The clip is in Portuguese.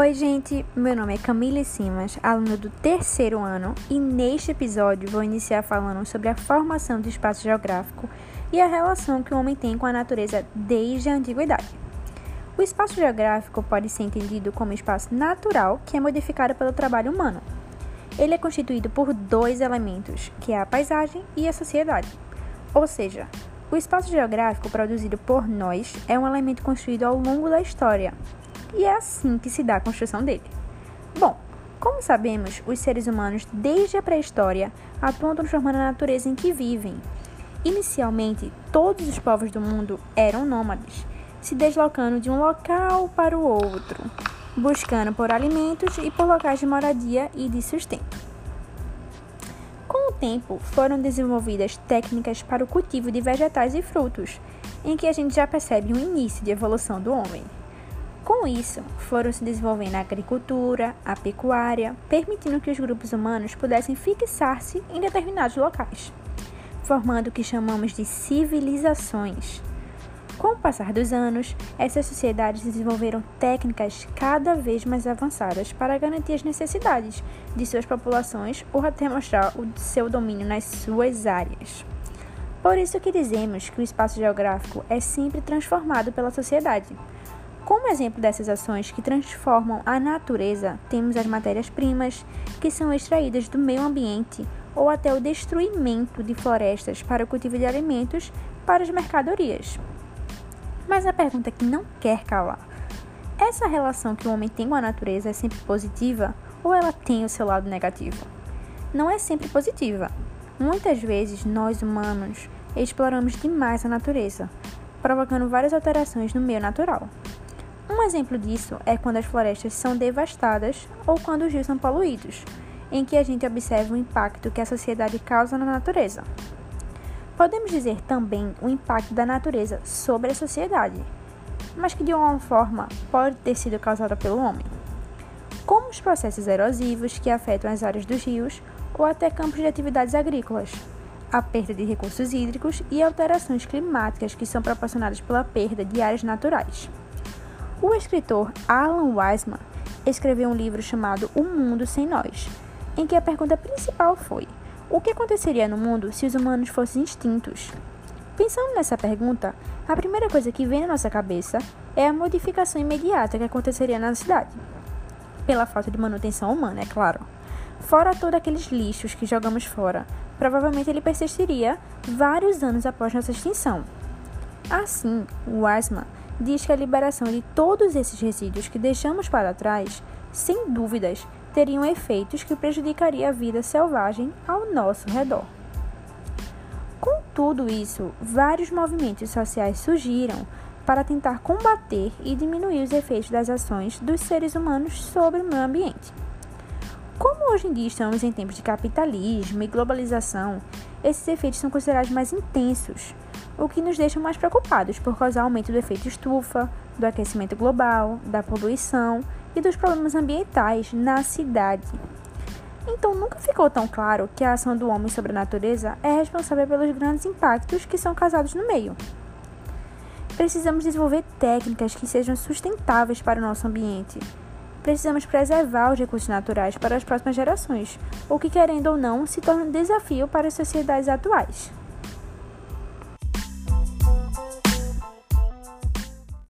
Oi, gente. Meu nome é Camille Simas, aluna do terceiro ano, e neste episódio vou iniciar falando sobre a formação do espaço geográfico e a relação que o homem tem com a natureza desde a antiguidade. O espaço geográfico pode ser entendido como espaço natural que é modificado pelo trabalho humano. Ele é constituído por dois elementos, que é a paisagem e a sociedade. Ou seja, o espaço geográfico produzido por nós é um elemento construído ao longo da história, e é assim que se dá a construção dele. Bom, como sabemos, os seres humanos, desde a pré-história, atuam transformando a natureza em que vivem. Inicialmente, todos os povos do mundo eram nômades, se deslocando de um local para o outro, buscando por alimentos e por locais de moradia e de sustento tempo, foram desenvolvidas técnicas para o cultivo de vegetais e frutos, em que a gente já percebe um início de evolução do homem. Com isso, foram se desenvolvendo a agricultura, a pecuária, permitindo que os grupos humanos pudessem fixar-se em determinados locais, formando o que chamamos de civilizações. Com o passar dos anos, essas sociedades desenvolveram técnicas cada vez mais avançadas para garantir as necessidades de suas populações ou até mostrar o seu domínio nas suas áreas. Por isso que dizemos que o espaço geográfico é sempre transformado pela sociedade. Como exemplo dessas ações que transformam a natureza, temos as matérias-primas, que são extraídas do meio ambiente, ou até o destruimento de florestas para o cultivo de alimentos para as mercadorias. Mas a pergunta que não quer calar: essa relação que o homem tem com a natureza é sempre positiva ou ela tem o seu lado negativo? Não é sempre positiva. Muitas vezes nós humanos exploramos demais a natureza, provocando várias alterações no meio natural. Um exemplo disso é quando as florestas são devastadas ou quando os rios são poluídos, em que a gente observa o impacto que a sociedade causa na natureza. Podemos dizer também o impacto da natureza sobre a sociedade, mas que de alguma forma pode ter sido causada pelo homem, como os processos erosivos que afetam as áreas dos rios ou até campos de atividades agrícolas, a perda de recursos hídricos e alterações climáticas que são proporcionadas pela perda de áreas naturais. O escritor Alan Wiseman escreveu um livro chamado O Mundo Sem Nós, em que a pergunta principal foi: o que aconteceria no mundo se os humanos fossem extintos? Pensando nessa pergunta, a primeira coisa que vem na nossa cabeça é a modificação imediata que aconteceria na cidade. Pela falta de manutenção humana, é claro. Fora todos aqueles lixos que jogamos fora, provavelmente ele persistiria vários anos após nossa extinção. Assim, Wiseman diz que a liberação de todos esses resíduos que deixamos para trás, sem dúvidas, teriam efeitos que prejudicariam a vida selvagem ao nosso redor. Com tudo isso, vários movimentos sociais surgiram para tentar combater e diminuir os efeitos das ações dos seres humanos sobre o meio ambiente. Como hoje em dia estamos em tempos de capitalismo e globalização, esses efeitos são considerados mais intensos, o que nos deixa mais preocupados por causar aumento do efeito estufa, do aquecimento global, da poluição e dos problemas ambientais na cidade. Então nunca ficou tão claro que a ação do homem sobre a natureza é responsável pelos grandes impactos que são causados no meio. Precisamos desenvolver técnicas que sejam sustentáveis para o nosso ambiente. Precisamos preservar os recursos naturais para as próximas gerações, o que, querendo ou não, se torna um desafio para as sociedades atuais.